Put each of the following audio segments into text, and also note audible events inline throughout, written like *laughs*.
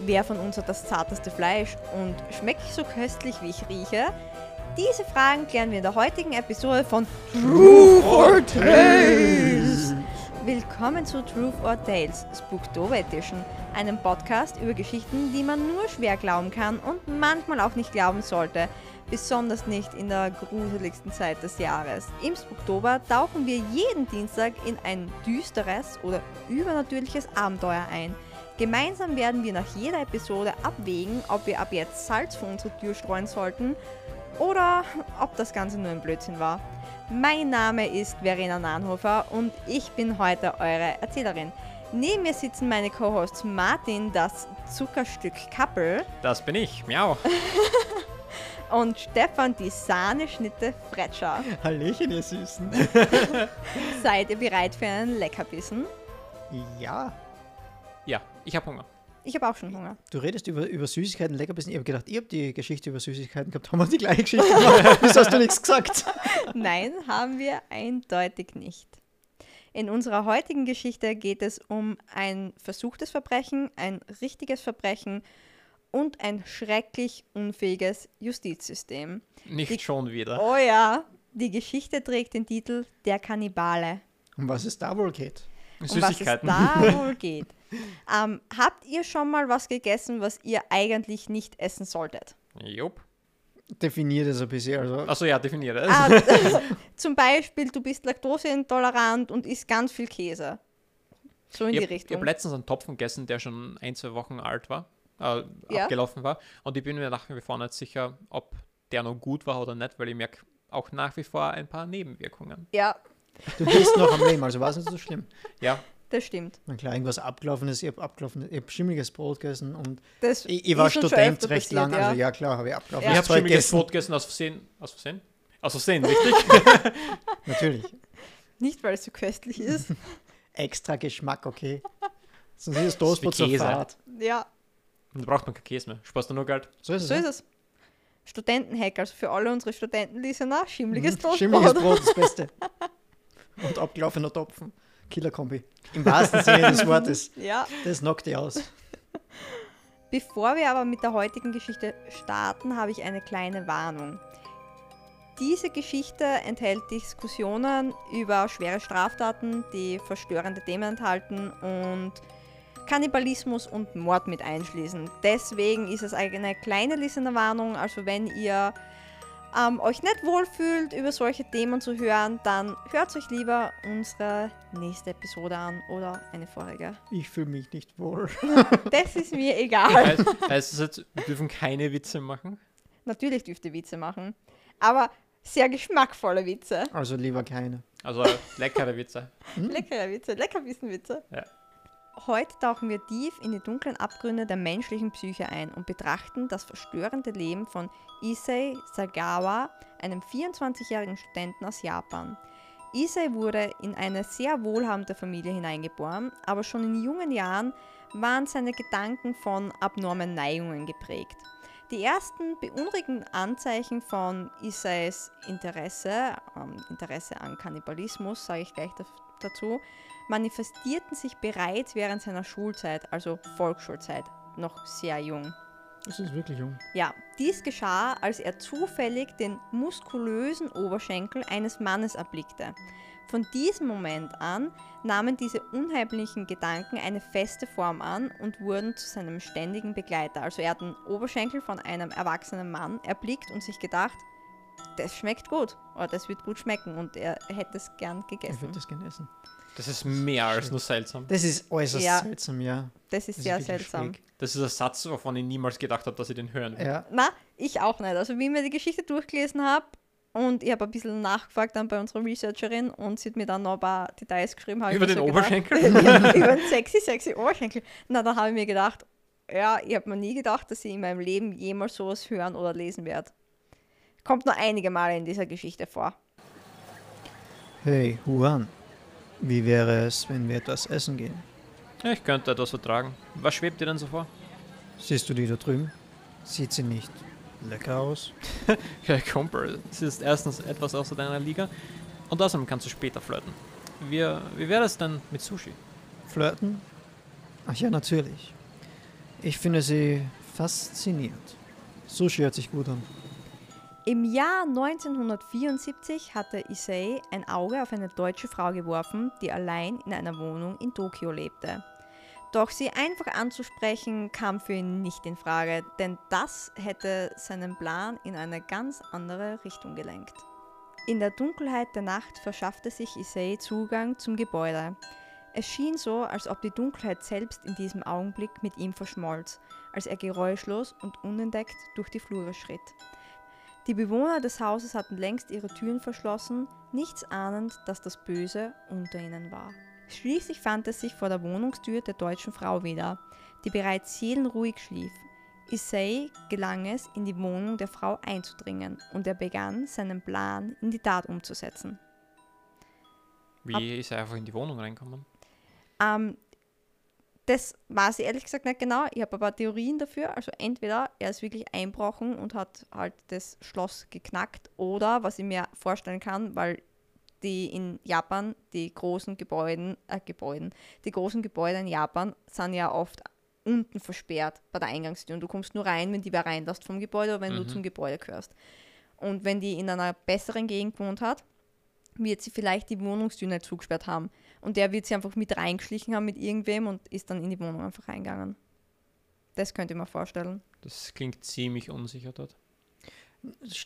Wer von uns hat das zarteste Fleisch und schmecke ich so köstlich, wie ich rieche? Diese Fragen klären wir in der heutigen Episode von Truth or Tales. Willkommen zu Truth or Tales, Spooktober Edition, einem Podcast über Geschichten, die man nur schwer glauben kann und manchmal auch nicht glauben sollte, besonders nicht in der gruseligsten Zeit des Jahres. Im Spooktober tauchen wir jeden Dienstag in ein düsteres oder übernatürliches Abenteuer ein. Gemeinsam werden wir nach jeder Episode abwägen, ob wir ab jetzt Salz vor unsere Tür streuen sollten oder ob das Ganze nur ein Blödsinn war. Mein Name ist Verena Nahnhofer und ich bin heute eure Erzählerin. Neben mir sitzen meine Co-Hosts Martin, das Zuckerstück Kappel. Das bin ich, miau. *laughs* und Stefan, die Sahneschnitte Fretscher. Hallöchen, ihr Süßen. *laughs* *laughs* Seid ihr bereit für einen Leckerbissen? Ja. Ja, ich habe Hunger. Ich habe auch schon Hunger. Du redest über, über Süßigkeiten, Leckerbissen. Ich habe gedacht, ihr habt die Geschichte über Süßigkeiten gehabt. Haben wir die gleiche Geschichte gemacht? *laughs* Wieso hast du nichts gesagt? *laughs* Nein, haben wir eindeutig nicht. In unserer heutigen Geschichte geht es um ein versuchtes Verbrechen, ein richtiges Verbrechen und ein schrecklich unfähiges Justizsystem. Nicht Die- schon wieder. Oh ja, die Geschichte trägt den Titel Der Kannibale. Um was es da wohl geht? Um Süßigkeiten. was es da wohl *laughs* geht. Ähm, habt ihr schon mal was gegessen, was ihr eigentlich nicht essen solltet? Jupp. Definiert es ein bisschen. Also, Achso, ja, definiere es. Ah, *laughs* *laughs* zum Beispiel, du bist laktoseintolerant und isst ganz viel Käse. So in ich die habe Richtung. hab letztens einen Topfen gegessen, der schon ein, zwei Wochen alt war, äh, Ja. abgelaufen war. Und ich bin mir nach wie vor nicht sicher, ob der noch gut war oder nicht, weil ich merke auch nach wie vor ein paar Nebenwirkungen. ja, du bist noch am Leben, also war es nicht so schlimm. Ja, das stimmt. Na klar, irgendwas abgelaufen ist. Ich habe abgelaufen, ich hab schimmeliges Brot gegessen und Das ich, ich war ist Student recht passiert, lang. ja. Also ja, klar, habe ich abgelaufen. Ja. ich habe schimmeliges gegessen. Brot gegessen aus Versehen. Aus Versehen? Aus Versehen, *laughs* richtig? Natürlich. Nicht, weil es so köstlich ist. *laughs* Extra Geschmack, okay. Sonst ist das Toastbrot Käse. Fahrt. ja, Und da braucht man kein Käse mehr. Sparst du nur Geld? So ist es. so ja. ist es. Studentenhack, also für alle unsere Studentenlistener, schimmliges Mhm. Toastbrot. Schimmeliges Brot, das *laughs* Beste. Und abgelaufener Topfen. Killerkombi. Im wahrsten Sinne des Wortes. *laughs* Ja. Das knockt dich aus. *laughs* Bevor wir aber mit der heutigen Geschichte starten, habe ich eine kleine Warnung. Diese Geschichte enthält Diskussionen über schwere Straftaten, die verstörende Themen enthalten und Kannibalismus und Mord mit einschließen. Deswegen ist es eine kleine Listenerwarnung, also wenn ihr ähm, euch nicht wohlfühlt, über solche Themen zu hören, dann hört euch lieber unsere nächste Episode an oder eine vorige. Ich fühle mich nicht wohl. *laughs* Das ist mir egal. Heißt, heißt das jetzt, wir dürfen keine Witze machen? Natürlich dürft ihr Witze machen, aber sehr geschmackvolle Witze. Also lieber keine. Also leckere Witze. Leckere Witze, Leckerbissen-Witze. Ja. Heute tauchen wir tief in die dunklen Abgründe der menschlichen Psyche ein und betrachten das verstörende Leben von Issei Sagawa, einem 24-jährigen Studenten aus Japan. Issei wurde in eine sehr wohlhabende Familie hineingeboren, aber schon in jungen Jahren waren seine Gedanken von abnormen Neigungen geprägt. Die ersten beunruhigenden Anzeichen von Isais Interesse, ähm, Interesse an Kannibalismus, sage ich gleich dazu, manifestierten sich bereits während seiner Schulzeit, also Volksschulzeit, noch sehr jung. Das ist wirklich jung. Ja, dies geschah, als er zufällig den muskulösen Oberschenkel eines Mannes erblickte. Von diesem Moment an nahmen diese unheimlichen Gedanken eine feste Form an und wurden zu seinem ständigen Begleiter. Also er hat den Oberschenkel von einem erwachsenen Mann erblickt und sich gedacht, das schmeckt gut oder das wird gut schmecken und er hätte es gern gegessen. würde das gerne essen. Das ist mehr als nur seltsam. Das ist äußerst Ja. seltsam, ja. Das ist Das sehr ist seltsam. schräg. Das ist ein Satz, wovon ich niemals gedacht habe, dass ich den hören will. Ja. Na, ich auch nicht. Also wie ich mir die Geschichte durchgelesen habe und ich habe ein bisschen nachgefragt dann bei unserer Researcherin und sie hat mir dann noch ein paar Details geschrieben. Über den so gedacht- Oberschenkel? *laughs* ja, *laughs* über den sexy, sexy Oberschenkel. Na, dann habe ich mir gedacht, ja, ich habe mir nie gedacht, dass ich in meinem Leben jemals sowas hören oder lesen werde. Kommt nur einige Male in dieser Geschichte vor. Hey, Juan. Wie wäre es, wenn wir etwas essen gehen? Ich könnte etwas vertragen. Was schwebt dir denn so vor? Siehst du die da drüben? Sieht sie nicht lecker aus? *laughs* Ja, Kumpel, es ist erstens etwas außer deiner Liga und außerdem kannst du später flirten. Wir, wie wäre es denn mit Sushi? Flirten? Ach ja, natürlich. Ich finde sie faszinierend. Sushi hört sich gut an. Im Jahr 1974 hatte Issei ein Auge auf eine deutsche Frau geworfen, die allein in einer Wohnung in Tokio lebte. Doch sie einfach anzusprechen kam für ihn nicht in Frage, denn das hätte seinen Plan in eine ganz andere Richtung gelenkt. In der Dunkelheit der Nacht verschaffte sich Issei Zugang zum Gebäude. Es schien so, als ob die Dunkelheit selbst in diesem Augenblick mit ihm verschmolz, als er geräuschlos und unentdeckt durch die Flure schritt. Die Bewohner des Hauses hatten längst ihre Türen verschlossen, nichts ahnend, dass das Böse unter ihnen war. Schließlich fand er sich vor der Wohnungstür der deutschen Frau wieder, die bereits seelenruhig schlief. Issei gelang es, in die Wohnung der Frau einzudringen und er begann, seinen Plan in die Tat umzusetzen. Wie ist er einfach in die Wohnung reinkommen? Ähm, das weiß ich ehrlich gesagt nicht genau. Ich habe aber Theorien dafür. Also entweder er ist wirklich einbrochen und hat halt das Schloss geknackt oder was ich mir vorstellen kann, weil die in Japan die großen Gebäuden, äh, Gebäuden, die großen Gebäude in Japan sind ja oft unten versperrt bei der Eingangstür und du kommst nur rein, wenn die wer reinlässt vom Gebäude oder wenn du Mhm. zum Gebäude gehörst. Und wenn die in einer besseren Gegend gewohnt hat, wird sie vielleicht die Wohnungstür nicht zugesperrt haben. Und der wird sie einfach mit reingeschlichen haben mit irgendwem und ist dann in die Wohnung einfach reingegangen. Das könnte ich mir vorstellen. Das klingt ziemlich unsicher dort.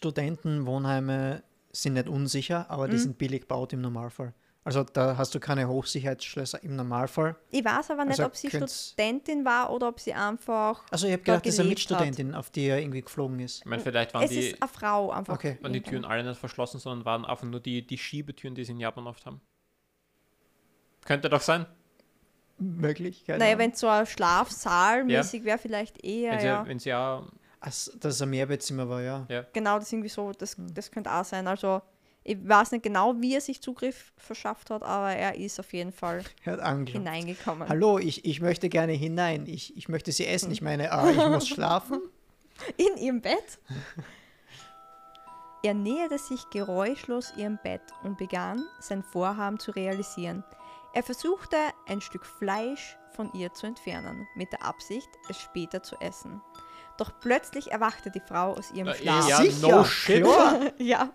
Studentenwohnheime sind nicht unsicher, aber die Mhm. sind billig gebaut im Normalfall. Also da hast du keine Hochsicherheitsschlösser im Normalfall. Ich weiß aber nicht, Also ob sie Studentin war oder ob sie einfach. Also ich habe gedacht, das ist eine Mitstudentin, auf die er irgendwie geflogen ist. Ich meine, vielleicht waren Es die, ist eine Frau einfach. Okay. waren die Türen alle nicht verschlossen, sondern waren einfach nur die, die Schiebetüren, die sie in Japan oft haben. Könnte doch sein. Möglich, keine Naja, wenn es so ein Schlafsaal mäßig wäre, vielleicht eher, Wenn sie, ja. wenn sie ja, dass es ein Mehrbettzimmer war, ja. Genau, das ist irgendwie so, das, Hm. das könnte auch sein. Also, ich weiß nicht genau, wie er sich Zugriff verschafft hat, aber er ist auf jeden Fall *laughs* Er hat hineingekommen. Hallo, ich, ich möchte gerne hinein. Ich, ich möchte sie essen. Ich meine, ah, ich muss *laughs* schlafen. In ihrem Bett? Er näherte sich geräuschlos ihrem Bett und begann, sein Vorhaben zu realisieren. Er versuchte, ein Stück Fleisch von ihr zu entfernen, mit der Absicht, es später zu essen. Doch plötzlich erwachte die Frau aus ihrem Äh, Schlaf. ja, Sicher, no shit. *laughs* ja.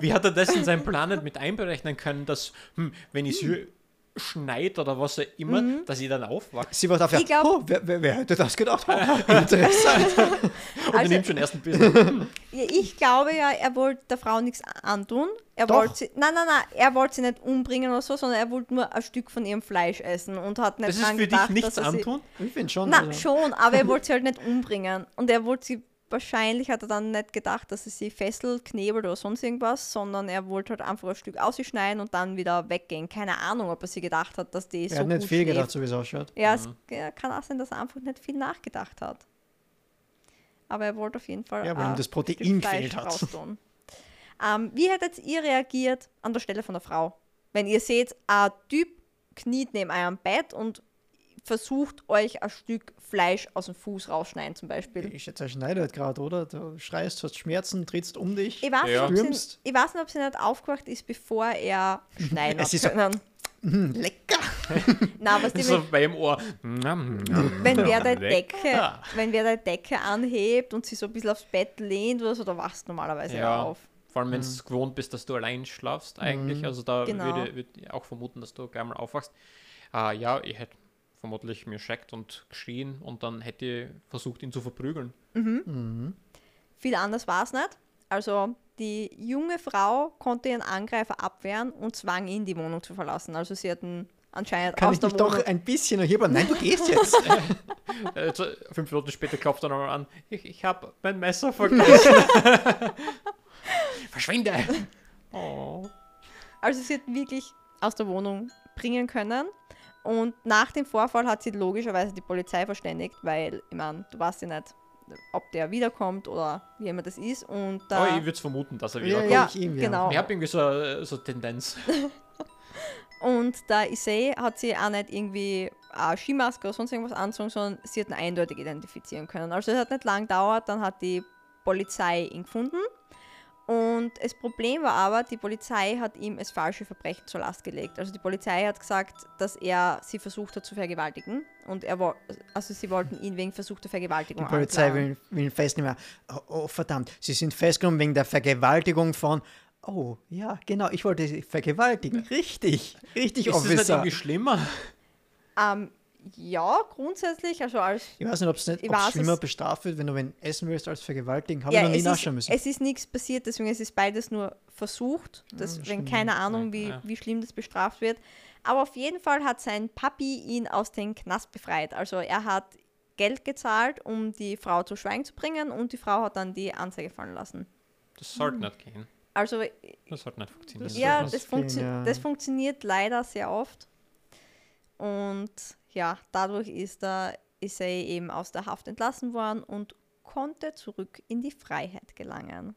Wie hat er das in seinem Plan nicht mit einberechnen können, dass, hm, wenn ich es *laughs* schneit oder was auch immer, Mhm. dass ich dann aufwache? Sie war dafür, Ich glaub- oh, wer, wer, wer hätte das gedacht? *laughs* Oh, interessant. *laughs* Und er Also- nimmt schon erst ein bisschen. *laughs* Ich glaube ja, er wollte der Frau nichts antun. Er Doch. wollte sie, nein, nein, nein, er wollte sie nicht umbringen oder so, sondern er wollte nur ein Stück von ihrem Fleisch essen und hat nicht Das ist dran für gedacht, dich nichts dass er sie, antun? Ich finde schon. Na, also- schon, aber er wollte sie halt nicht umbringen. Und er wollte sie, wahrscheinlich hat er dann nicht gedacht, dass er sie fesselt, knebelt oder sonst irgendwas, sondern er wollte halt einfach ein Stück ausschneiden und dann wieder weggehen. Keine Ahnung, ob er sich gedacht hat, dass die er so hat nicht gut viel schläft. gedacht, so wie es ausschaut. Ja, es ja, kann auch sein, dass er einfach nicht viel nachgedacht hat. Aber er wollte auf jeden Fall Ja, weil ihm das Protein gefehlt hat. Ähm, wie hättet ihr reagiert an der Stelle von der Frau? Wenn ihr seht, ein Typ kniet neben eurem Bett und versucht euch ein Stück Fleisch aus dem Fuß rausschneiden zum Beispiel. Ich schätze, er schneidet gerade, oder? Du schreist, hast Schmerzen, trittst um dich. Ich weiß, Ja. nicht, ob sie, Stürmst. ich weiß nicht, ob sie nicht aufgewacht ist, bevor er *laughs* schneiden Es hat ist so- können. Hm, lecker. *laughs* Nein, was die, So bei ihm Ohr. Wenn wer die Lecker. Decke, wenn wer die Decke anhebt und sich so ein bisschen aufs Bett lehnt oder so, da wachst du normalerweise Ja. auf. Vor allem, wenn du gewohnt bist, dass du allein schlafst, eigentlich. Also da Genau. würde, würde ich auch vermuten, dass du gleich mal aufwachst. Äh, ja, ich hätte vermutlich mir schreckt und geschrien und dann hätte ich versucht, ihn zu verprügeln. Viel anders war es nicht. Also die junge Frau konnte ihren Angreifer abwehren und zwang ihn, die Wohnung zu verlassen. Also sie hatten anscheinend Kann aus ich der dich Wohnung... doch ein bisschen erheben? Nein, du gehst jetzt. *laughs* Äh, fünf Minuten später klopft er nochmal an. Ich, ich habe mein Messer vergessen. *laughs* Verschwinde! Oh. Also sie hat wirklich aus der Wohnung bringen können. Und nach dem Vorfall hat sie logischerweise die Polizei verständigt, weil, ich meine, du weißt ja nicht, ob der wiederkommt oder wie immer das ist. Und Oh, da, ich würde es vermuten, dass er wiederkommt. ja, ich ihm, ja. genau. Ich habe irgendwie so, äh, so Tendenz. *laughs* Und da Issei hat sie auch nicht irgendwie eine Skimaske oder sonst irgendwas anzogen, sondern sie hat ihn eindeutig identifizieren können. Also es hat nicht lang gedauert, dann hat die Polizei ihn gefunden Und das Problem war aber, die Polizei hat ihm das falsche Verbrechen zur Last gelegt. Also die Polizei hat gesagt, dass er sie versucht hat zu vergewaltigen. Und er war, also sie wollten ihn wegen versuchter Vergewaltigung Die Polizei will, will ihn festnehmen. Oh, oh, verdammt, sie sind festgenommen wegen der Vergewaltigung von. Oh, ja, genau, ich wollte sie vergewaltigen. Richtig, richtig, Ist das nicht Officer. irgendwie schlimmer? Ähm, ja, grundsätzlich, also als Ich weiß nicht, ob es nicht weiß schlimmer es- bestraft wird, wenn du wen essen willst als vergewaltigen. Habe Ja, ich noch nie es nachschauen ist, müssen. es ist nichts passiert, deswegen es ist beides nur versucht. Deswegen keine Ahnung, wie, ja. wie schlimm das bestraft wird. Aber auf jeden Fall hat sein Papi ihn aus dem Knast befreit. Also er hat Geld gezahlt, um die Frau zu Schweigen zu bringen und die Frau hat dann die Anzeige fallen lassen. Das sollte nicht gehen. Also Das sollte nicht funktionieren. Das ja, das, was gehen, funktio ja. das funktioniert leider sehr oft. Und ja, dadurch ist der Issei eben aus der Haft entlassen worden und konnte zurück in die Freiheit gelangen.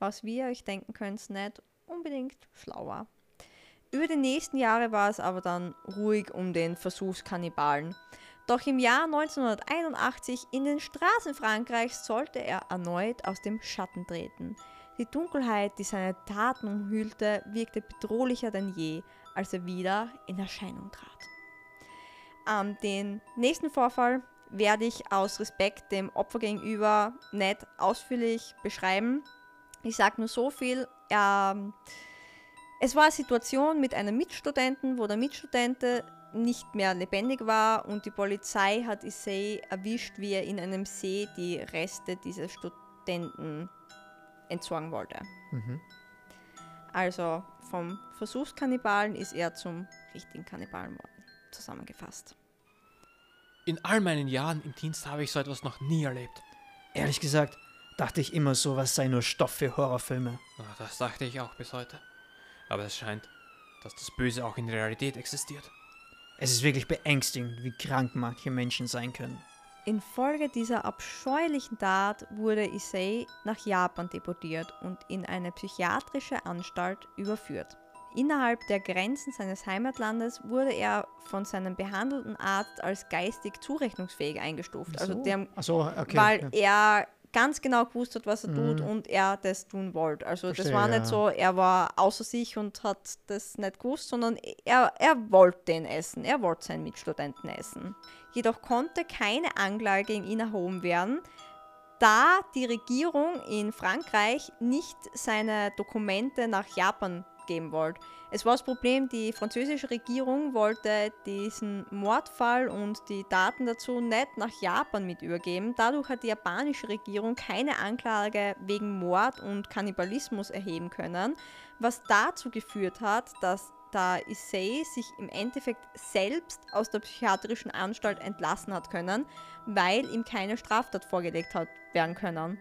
Was wie ihr euch denken könnt, nicht unbedingt schlau war. Über die nächsten Jahre war es aber dann ruhig um den Versuchskannibalen. Doch im Jahr 1981 in den Straßen Frankreichs sollte er erneut aus dem Schatten treten. Die Dunkelheit, die seine Taten umhüllte, wirkte bedrohlicher denn je, als er wieder in Erscheinung trat. Ähm, den nächsten Vorfall werde ich aus Respekt dem Opfer gegenüber nicht ausführlich beschreiben. Ich sage nur so viel. Ähm, es war eine Situation mit einem Mitstudenten, wo der Mitstudent nicht mehr lebendig war und die Polizei hat Issei erwischt, wie er in einem See die Reste dieses Studenten entsorgen wollte. Mhm. Also vom Versuchskannibalen ist er zum richtigen Kannibalen worden. Zusammengefasst. In all meinen Jahren im Dienst habe ich so etwas noch nie erlebt. Ehrlich gesagt, dachte ich immer, sowas sei nur Stoff für Horrorfilme. Na, Das dachte ich auch bis heute. Aber es scheint, dass das Böse auch in der Realität existiert. Es ist wirklich beängstigend, wie krank manche Menschen sein können. Infolge dieser abscheulichen Tat wurde Issei nach Japan deportiert und in eine psychiatrische Anstalt überführt. Innerhalb der Grenzen seines Heimatlandes wurde er von seinem behandelten Arzt als geistig zurechnungsfähig eingestuft. Also So? der, Ach so, okay. weil ja. er ganz genau gewusst hat, was er tut Mhm. und er das tun wollte. Also das Verstehe, war ja. nicht so, er war außer sich und hat das nicht gewusst, sondern er, er wollte den essen. Er wollte seinen Mitstudenten essen. Jedoch konnte keine Anklage gegen ihn erhoben werden, da die Regierung in Frankreich nicht seine Dokumente nach Japan geben wollte. Es war das Problem, die französische Regierung wollte diesen Mordfall und die Daten dazu nicht nach Japan mit übergeben. Dadurch hat die japanische Regierung keine Anklage wegen Mord und Kannibalismus erheben können, was dazu geführt hat, dass da Issei sich im Endeffekt selbst aus der psychiatrischen Anstalt entlassen hat können, weil ihm keine Straftat vorgelegt hat werden können.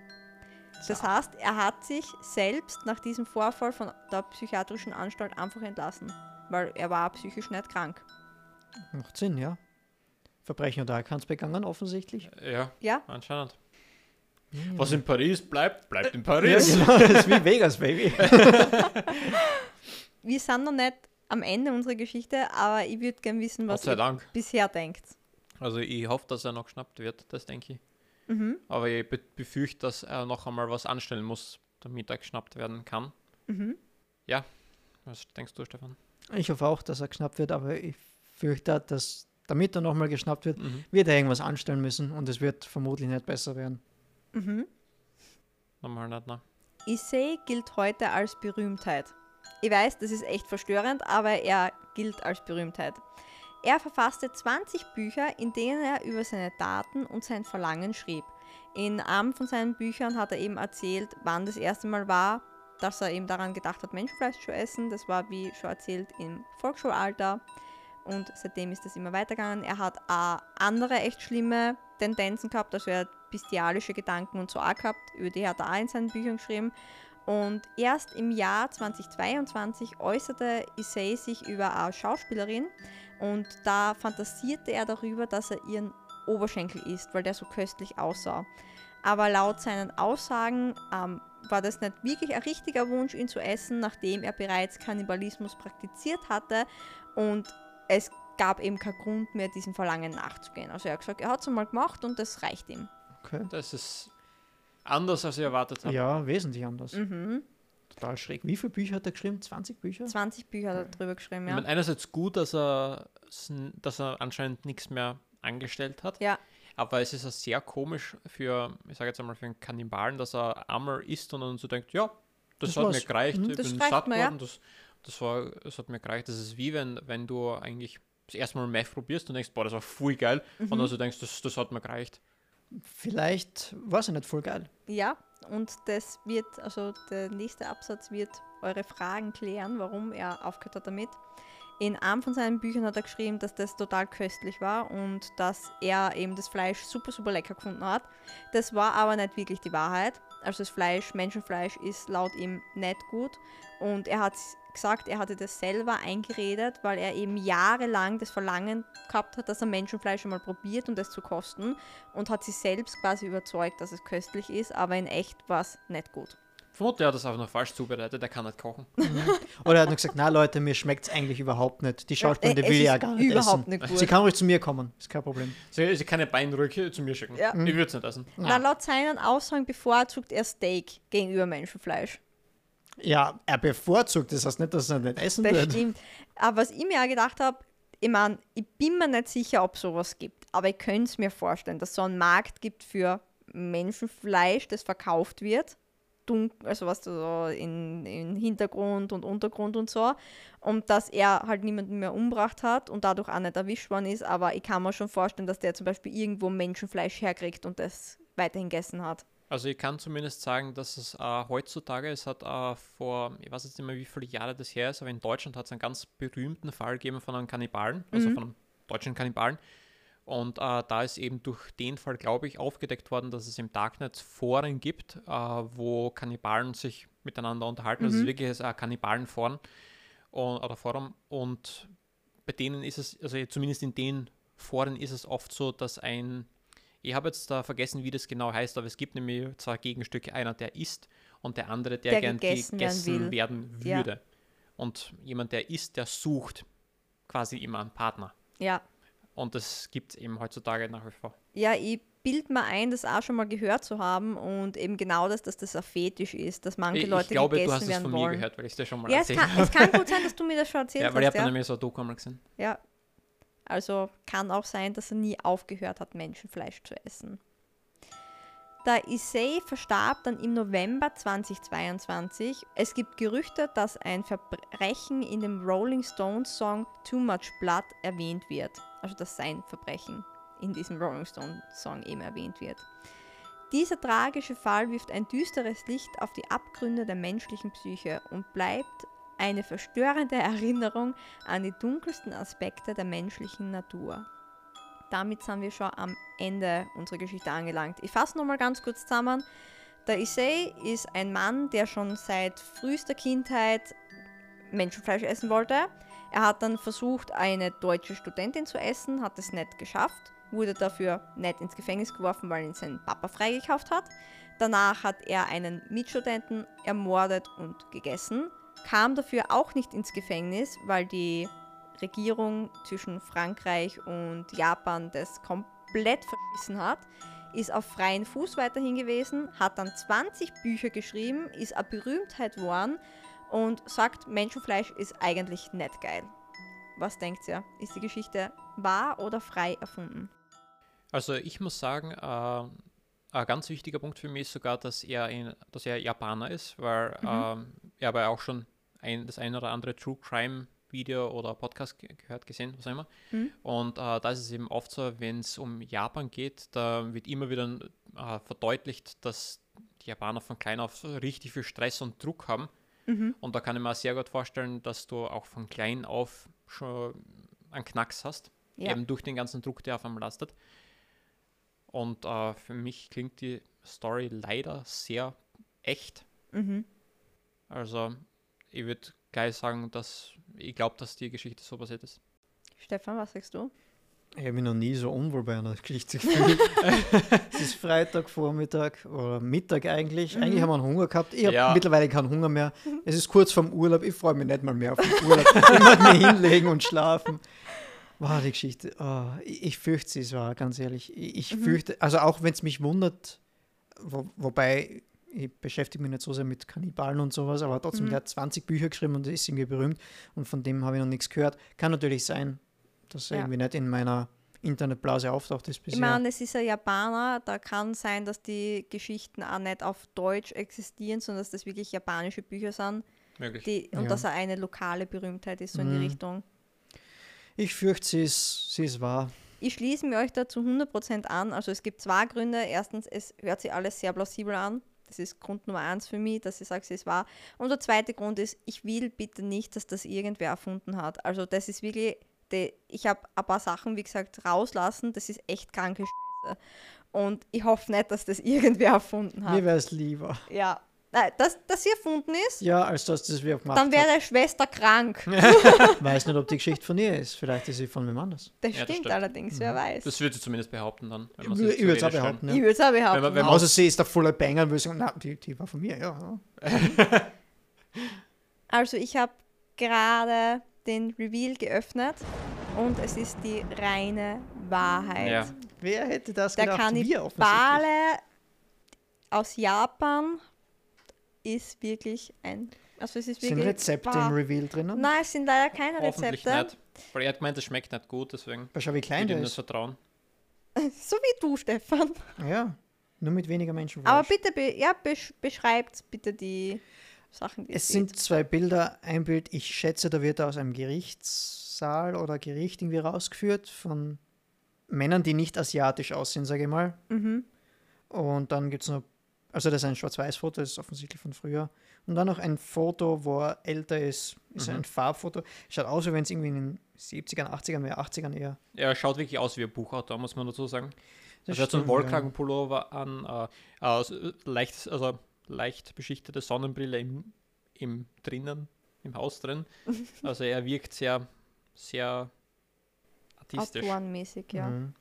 Das heißt, er hat sich selbst nach diesem Vorfall von der psychiatrischen Anstalt einfach entlassen, weil er war psychisch nicht krank. Macht Sinn, ja. Verbrechen und Arkanz begangen, offensichtlich. Ja, Ja, anscheinend. Was in Paris bleibt, bleibt in Ja, Paris. genau, *laughs* das ist wie Vegas, Baby. *laughs* wir sind noch nicht am Ende unserer Geschichte, aber ich würde gerne wissen, was ihr Dank. bisher denkt. Also ich hoffe, dass er noch geschnappt wird, das denke ich. Mhm. Aber ich be befürchte, dass er noch einmal was anstellen muss, damit er geschnappt werden kann. Mhm. Ja, was denkst du, Stefan? Ich hoffe auch, dass er geschnappt wird, aber ich fürchte, dass damit er nochmal geschnappt wird, Mhm. wird er irgendwas anstellen müssen und es wird vermutlich nicht besser werden. Mhm. Nochmal nicht, ne? Issei gilt heute als Berühmtheit. Ich weiß, das ist echt verstörend, aber er gilt als Berühmtheit. Er verfasste 20 Bücher, in denen er über seine Taten und sein Verlangen schrieb. In einem von seinen Büchern hat er eben erzählt, wann das erste Mal war, dass er eben daran gedacht hat, Menschenfleisch zu essen. Das war, wie schon erzählt, im Volksschulalter. Und seitdem ist das immer weitergegangen. Er hat auch andere echt schlimme Tendenzen gehabt, also er hat bestialische Gedanken und so auch gehabt, über die hat er auch in seinen Büchern geschrieben. Und erst im Jahr 2022 äußerte Issei sich über eine Schauspielerin und da fantasierte er darüber, dass er ihren Oberschenkel isst, weil der so köstlich aussah. Aber laut seinen Aussagen ähm, war das nicht wirklich ein richtiger Wunsch, ihn zu essen, nachdem er bereits Kannibalismus praktiziert hatte und es gab eben keinen Grund mehr, diesem Verlangen nachzugehen. Also er hat gesagt, er hat es einmal gemacht und das reicht ihm. Okay. Das ist anders, als ich erwartet habe. Ja, wesentlich anders. Mhm. Total schräg. Wie viele Bücher hat er geschrieben? 20 Bücher? 20 Bücher hat er drüber geschrieben, Ich ja. meine, einerseits gut, dass er, dass er anscheinend nichts mehr angestellt hat. Ja. Aber es ist ja sehr komisch für, ich sage jetzt einmal, für einen Kannibalen, dass er einmal isst und dann so denkt, ja, das, Das hat war's. mir gereicht, Mhm. ich Das bin satt mir, ja. geworden, das, das, war, das hat mir gereicht. Das ist wie wenn, wenn du eigentlich das erste Mal Meth probierst und denkst, boah, das war voll geil. Mhm. Und dann so denkst, das, das hat mir gereicht. Vielleicht war es ja nicht voll geil. Ja, und das wird, also der nächste Absatz wird eure Fragen klären, warum er aufgehört hat damit. In einem von seinen Büchern hat er geschrieben, dass das total köstlich war und dass er eben das Fleisch super, super lecker gefunden hat. Das war aber nicht wirklich die Wahrheit. Also das Fleisch, Menschenfleisch, ist laut ihm nicht gut. Und er hat gesagt, er hatte das selber eingeredet, weil er eben jahrelang das Verlangen gehabt hat, dass er Menschenfleisch einmal probiert und das zu kosten und hat sich selbst quasi überzeugt, dass es köstlich ist, aber in echt war es nicht gut. Vermutlich hat er das einfach noch falsch zubereitet, er kann nicht kochen. *laughs* Oder er hat nur gesagt, na Leute, mir schmeckt es eigentlich überhaupt nicht. Die Schauspielerin, äh, es will ja gar nicht überhaupt essen. nicht gut. Sie kann ruhig zu mir kommen, ist kein Problem. Sie, sie kann eine Beinrücke zu mir schicken. Ja. Ich würde es nicht essen. Na, laut seinen Aussagen bevorzugt er Steak gegenüber Menschenfleisch. Ja, er bevorzugt, das heißt nicht, dass er nicht essen Das wird. stimmt. Aber was ich mir auch gedacht habe, ich meine, ich bin mir nicht sicher, ob sowas gibt, aber ich könnte es mir vorstellen, dass es so einen Markt gibt für Menschenfleisch, das verkauft wird. Dun also was so in, in Hintergrund und Untergrund und so. Und dass er halt niemanden mehr umgebracht hat und dadurch auch nicht erwischt worden ist. Aber ich kann mir schon vorstellen, dass der zum Beispiel irgendwo Menschenfleisch herkriegt und das weiterhin gegessen hat. Also ich kann zumindest sagen, dass es äh, heutzutage, es hat äh, vor, ich weiß jetzt nicht mehr, wie viele Jahre das her ist, aber in Deutschland hat es einen ganz berühmten Fall gegeben von einem Kannibalen, also Mhm. von einem deutschen Kannibalen. Und äh, da ist eben durch den Fall, glaube ich, aufgedeckt worden, dass es im Darknet Foren gibt, äh, wo Kannibalen sich miteinander unterhalten. Also es ist Mhm. wirklich ein Kannibalenforen und, oder Forum. Und bei denen ist es, also zumindest in den Foren ist es oft so, dass ein ich habe jetzt da vergessen, wie das genau heißt, aber es gibt nämlich zwei Gegenstücke. Einer, der isst und der andere, der, Der gern gegessen gegessen, werden werden Ja. würde. Und jemand, der isst, der sucht quasi immer einen Partner. Ja, Und das gibt es eben heutzutage nach wie vor. Ja, ich bild mir ein, das auch schon mal gehört zu haben und eben genau das, dass das ein Fetisch ist, dass manche Ich, Leute ich glaube, gegessen du hast es werden von wollen. mir gehört, weil ich es dir schon mal Ja, es erzählt kann, habe. es *laughs* kann gut sein, dass du mir das schon erzählt Ja, weil ich hast. habe da Ja? nämlich so ein Doku einmal gesehen. ja. Also kann auch sein, dass er nie aufgehört hat, Menschenfleisch zu essen. Der Issei verstarb dann im November 2022. Es gibt Gerüchte, dass ein Verbrechen in dem Rolling Stones Song Too Much Blood erwähnt wird. Also dass sein Verbrechen in diesem Rolling Stones Song eben erwähnt wird. Dieser tragische Fall wirft ein düsteres Licht auf die Abgründe der menschlichen Psyche und bleibt eine verstörende *laughs* Erinnerung an die dunkelsten Aspekte der menschlichen Natur. Damit sind wir schon am Ende unserer Geschichte angelangt. Ich fasse nochmal ganz kurz zusammen. Der Issei ist ein Mann, der schon seit frühester Kindheit Menschenfleisch essen wollte. Er hat dann versucht, eine deutsche Studentin zu essen, hat es nicht geschafft, wurde dafür nicht ins Gefängnis geworfen, weil ihn sein Papa freigekauft hat. Danach hat er einen Mitstudenten ermordet und gegessen, kam dafür auch nicht ins Gefängnis, weil die Regierung zwischen Frankreich und Japan das komplett verschissen hat, ist auf freien Fuß weiterhin gewesen, hat dann 20 Bücher geschrieben, ist eine Berühmtheit geworden und sagt, Menschenfleisch ist eigentlich nicht geil. Was denkt ihr? Ist die Geschichte wahr oder frei erfunden? Also ich muss sagen, äh, ein ganz wichtiger Punkt für mich ist sogar, dass er, in, dass er Japaner ist, weil Mhm. ähm, er aber auch schon ein, das ein oder andere True Crime Video oder Podcast ge gehört, gesehen, was auch immer. Mhm. Und äh, da ist es eben oft so, wenn es um Japan geht, da wird immer wieder äh, verdeutlicht, dass die Japaner von klein auf richtig viel Stress und Druck haben. Mhm. Und da kann ich mir sehr gut vorstellen, dass du auch von klein auf schon einen Knacks hast, Ja. eben durch den ganzen Druck, der auf einem lastet. Und äh, für mich klingt die Story leider sehr echt. Mhm. Also ich würde gleich sagen, dass ich glaube, dass die Geschichte so passiert ist. Stefan, was sagst du? Ich habe mich noch nie so unwohl bei einer Geschichte gefühlt. *laughs* es ist Freitag, Vormittag oder Mittag eigentlich. Mhm. Eigentlich haben wir einen Hunger gehabt. Ich habe Ja. mittlerweile keinen Hunger mehr. Es ist kurz vorm Urlaub. Ich freue mich nicht mal mehr auf den Urlaub. ich mag mich hinlegen und schlafen. Wow, die Geschichte. Oh, ich, ich fürchte sie, es war ganz ehrlich. Ich, ich Mhm. fürchte, also auch wenn es mich wundert, wo, wobei ich beschäftige mich nicht so sehr mit Kannibalen und sowas, aber trotzdem, Mhm. der hat 20 Bücher geschrieben und ist irgendwie berühmt und von dem habe ich noch nichts gehört. Kann natürlich sein, dass er Ja. irgendwie nicht in meiner Internetblase auftaucht ist Ich bisher. meine, es ist ein Japaner, da kann sein, dass die Geschichten auch nicht auf Deutsch existieren, sondern dass das wirklich japanische Bücher sind Möglich. die, und Ja. dass er eine lokale Berühmtheit ist, so in Mhm. die Richtung. ich fürchte, sie ist, sie ist wahr. Ich schließe mir euch da zu 100% an. Also es gibt zwei Gründe. Erstens, es hört sich alles sehr plausibel an. Das ist Grund Nummer eins für mich, dass ich sage, es ist wahr. Und der zweite Grund ist, ich will bitte nicht, dass das irgendwer erfunden hat. Also das ist wirklich, die, ich habe ein paar Sachen, wie gesagt, rauslassen. Das ist echt kranke Scheiße. Und ich hoffe nicht, dass das *laughs* irgendwer erfunden Mir hat. wäre es lieber. Ja. Nein, dass das hier erfunden ist, Ja, als dass das wir gemacht dann wäre der Schwester krank. *laughs* *laughs* Weiß nicht, ob die Geschichte von ihr ist. Vielleicht ist sie von wem anders. Das Ja, das stimmt stimmt. allerdings, wer weiß. Das würde sie zumindest behaupten dann. Wenn Ich man sie würde es auch behaupten. ich würde es auch behaupten. Wenn man- Außer sie ist der voller Banger und würde sagen, na, die, die war von mir, ja. Also ich habe gerade den Reveal geöffnet und es ist die reine Wahrheit. Ja. Wer hätte das Der gedacht? Wir offensichtlich. Kannibale aus Japan ist wirklich ein... Also es ist Sind wirklich Rezepte wahr. im Reveal drinnen? Nein, es sind leider keine Rezepte. nicht. Weil er hat gemeint, das schmeckt nicht gut, deswegen schau, wie klein der ihm das ist. vertrauen. *laughs* So wie du, Stefan. Ja, nur mit weniger Menschen. Aber bitte, be ja, besch beschreibt bitte die Sachen, die Es sind zwei Bilder. Ein Bild, ich schätze, da wird er aus einem Gerichtssaal oder Gericht irgendwie rausgeführt von Männern, die nicht asiatisch aussehen, sage ich mal. Mhm. Und dann gibt es noch, also das ist ein Schwarz-Weiß-Foto, das ist offensichtlich von früher. Und dann noch ein Foto, wo er älter ist, ist Mhm. ein Farbfoto. Schaut aus, wie wenn es irgendwie in den 70ern, 80ern, mehr 80ern eher. Er schaut wirklich aus wie ein Buchautor, muss man dazu sagen. Das Also er hat so einen Wollkragenpullover an, äh, äh, so leicht, also leicht beschichtete Sonnenbrille im, im drinnen, im Haus drin. *laughs* Also er wirkt sehr, sehr artistisch. Autorenmäßig, ja. Mhm.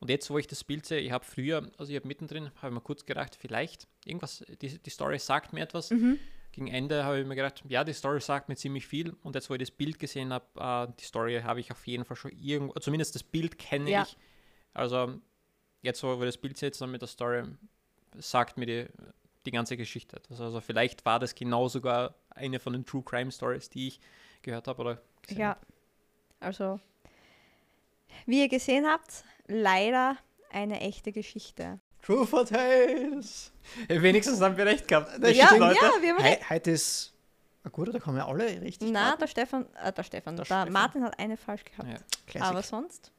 Und jetzt, wo ich das Bild sehe, ich habe früher, also ich habe mittendrin, habe ich mir kurz gedacht, vielleicht irgendwas, die, die Story sagt mir etwas. Mhm. Gegen Ende habe ich mir gedacht, ja, die Story sagt mir ziemlich viel. Und jetzt, wo ich das Bild gesehen habe, äh, die Story habe ich auf jeden Fall schon irgendwo, zumindest das Bild kenne Ja. ich. Also jetzt, wo wir das Bild setzen mit der Story, sagt mir die, die ganze Geschichte. Also vielleicht war das genau sogar eine von den True Crime Stories, die ich gehört habe oder gesehen Ja, habe. also wie ihr gesehen habt, leider eine echte Geschichte. True for Tales! Wenigstens haben wir recht gehabt. Das ja, stimmt, ja, Leute. wir haben He heute ist. Gut, da kommen ja alle richtig. Na, der Stefan, äh, der Stefan, Der der, Stefan. Martin hat eine falsch gehabt. Ja. Aber sonst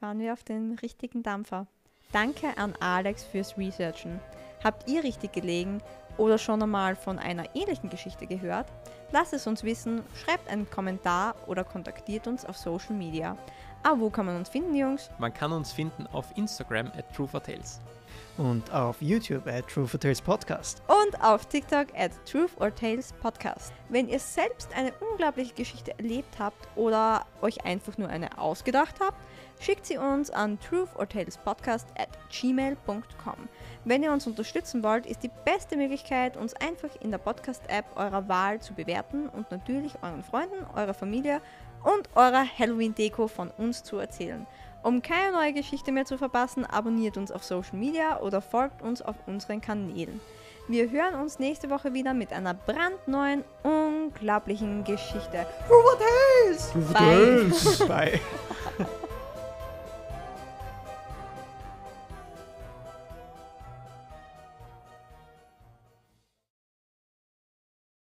waren wir auf den richtigen Dampfer. Danke an Alex fürs Researchen. Habt ihr richtig gelegen oder schon einmal von einer ähnlichen Geschichte gehört? Lasst es uns wissen, schreibt einen Kommentar oder kontaktiert uns auf Social Media. Ah, wo kann man uns finden, Jungs? Man kann uns finden auf Instagram at True for Tales. Und auf YouTube at True for Tales Podcast. und auf TikTok at Truth or Tales Podcast. Wenn ihr selbst eine unglaubliche Geschichte erlebt habt oder euch einfach nur eine ausgedacht habt, schickt sie uns an truthaurtalespodcast at gmail.com. Wenn ihr uns unterstützen wollt, ist die beste Möglichkeit, uns einfach in der Podcast-App eurer Wahl zu bewerten und natürlich euren Freunden, eurer Familie und eurer Halloween-Deko von uns zu erzählen. Um keine neue Geschichte mehr zu verpassen, abonniert uns auf Social Media oder folgt uns auf unseren Kanälen. Wir hören uns nächste Woche wieder mit einer brandneuen, unglaublichen Geschichte. For Tales! *laughs* Bye. Bye. *laughs*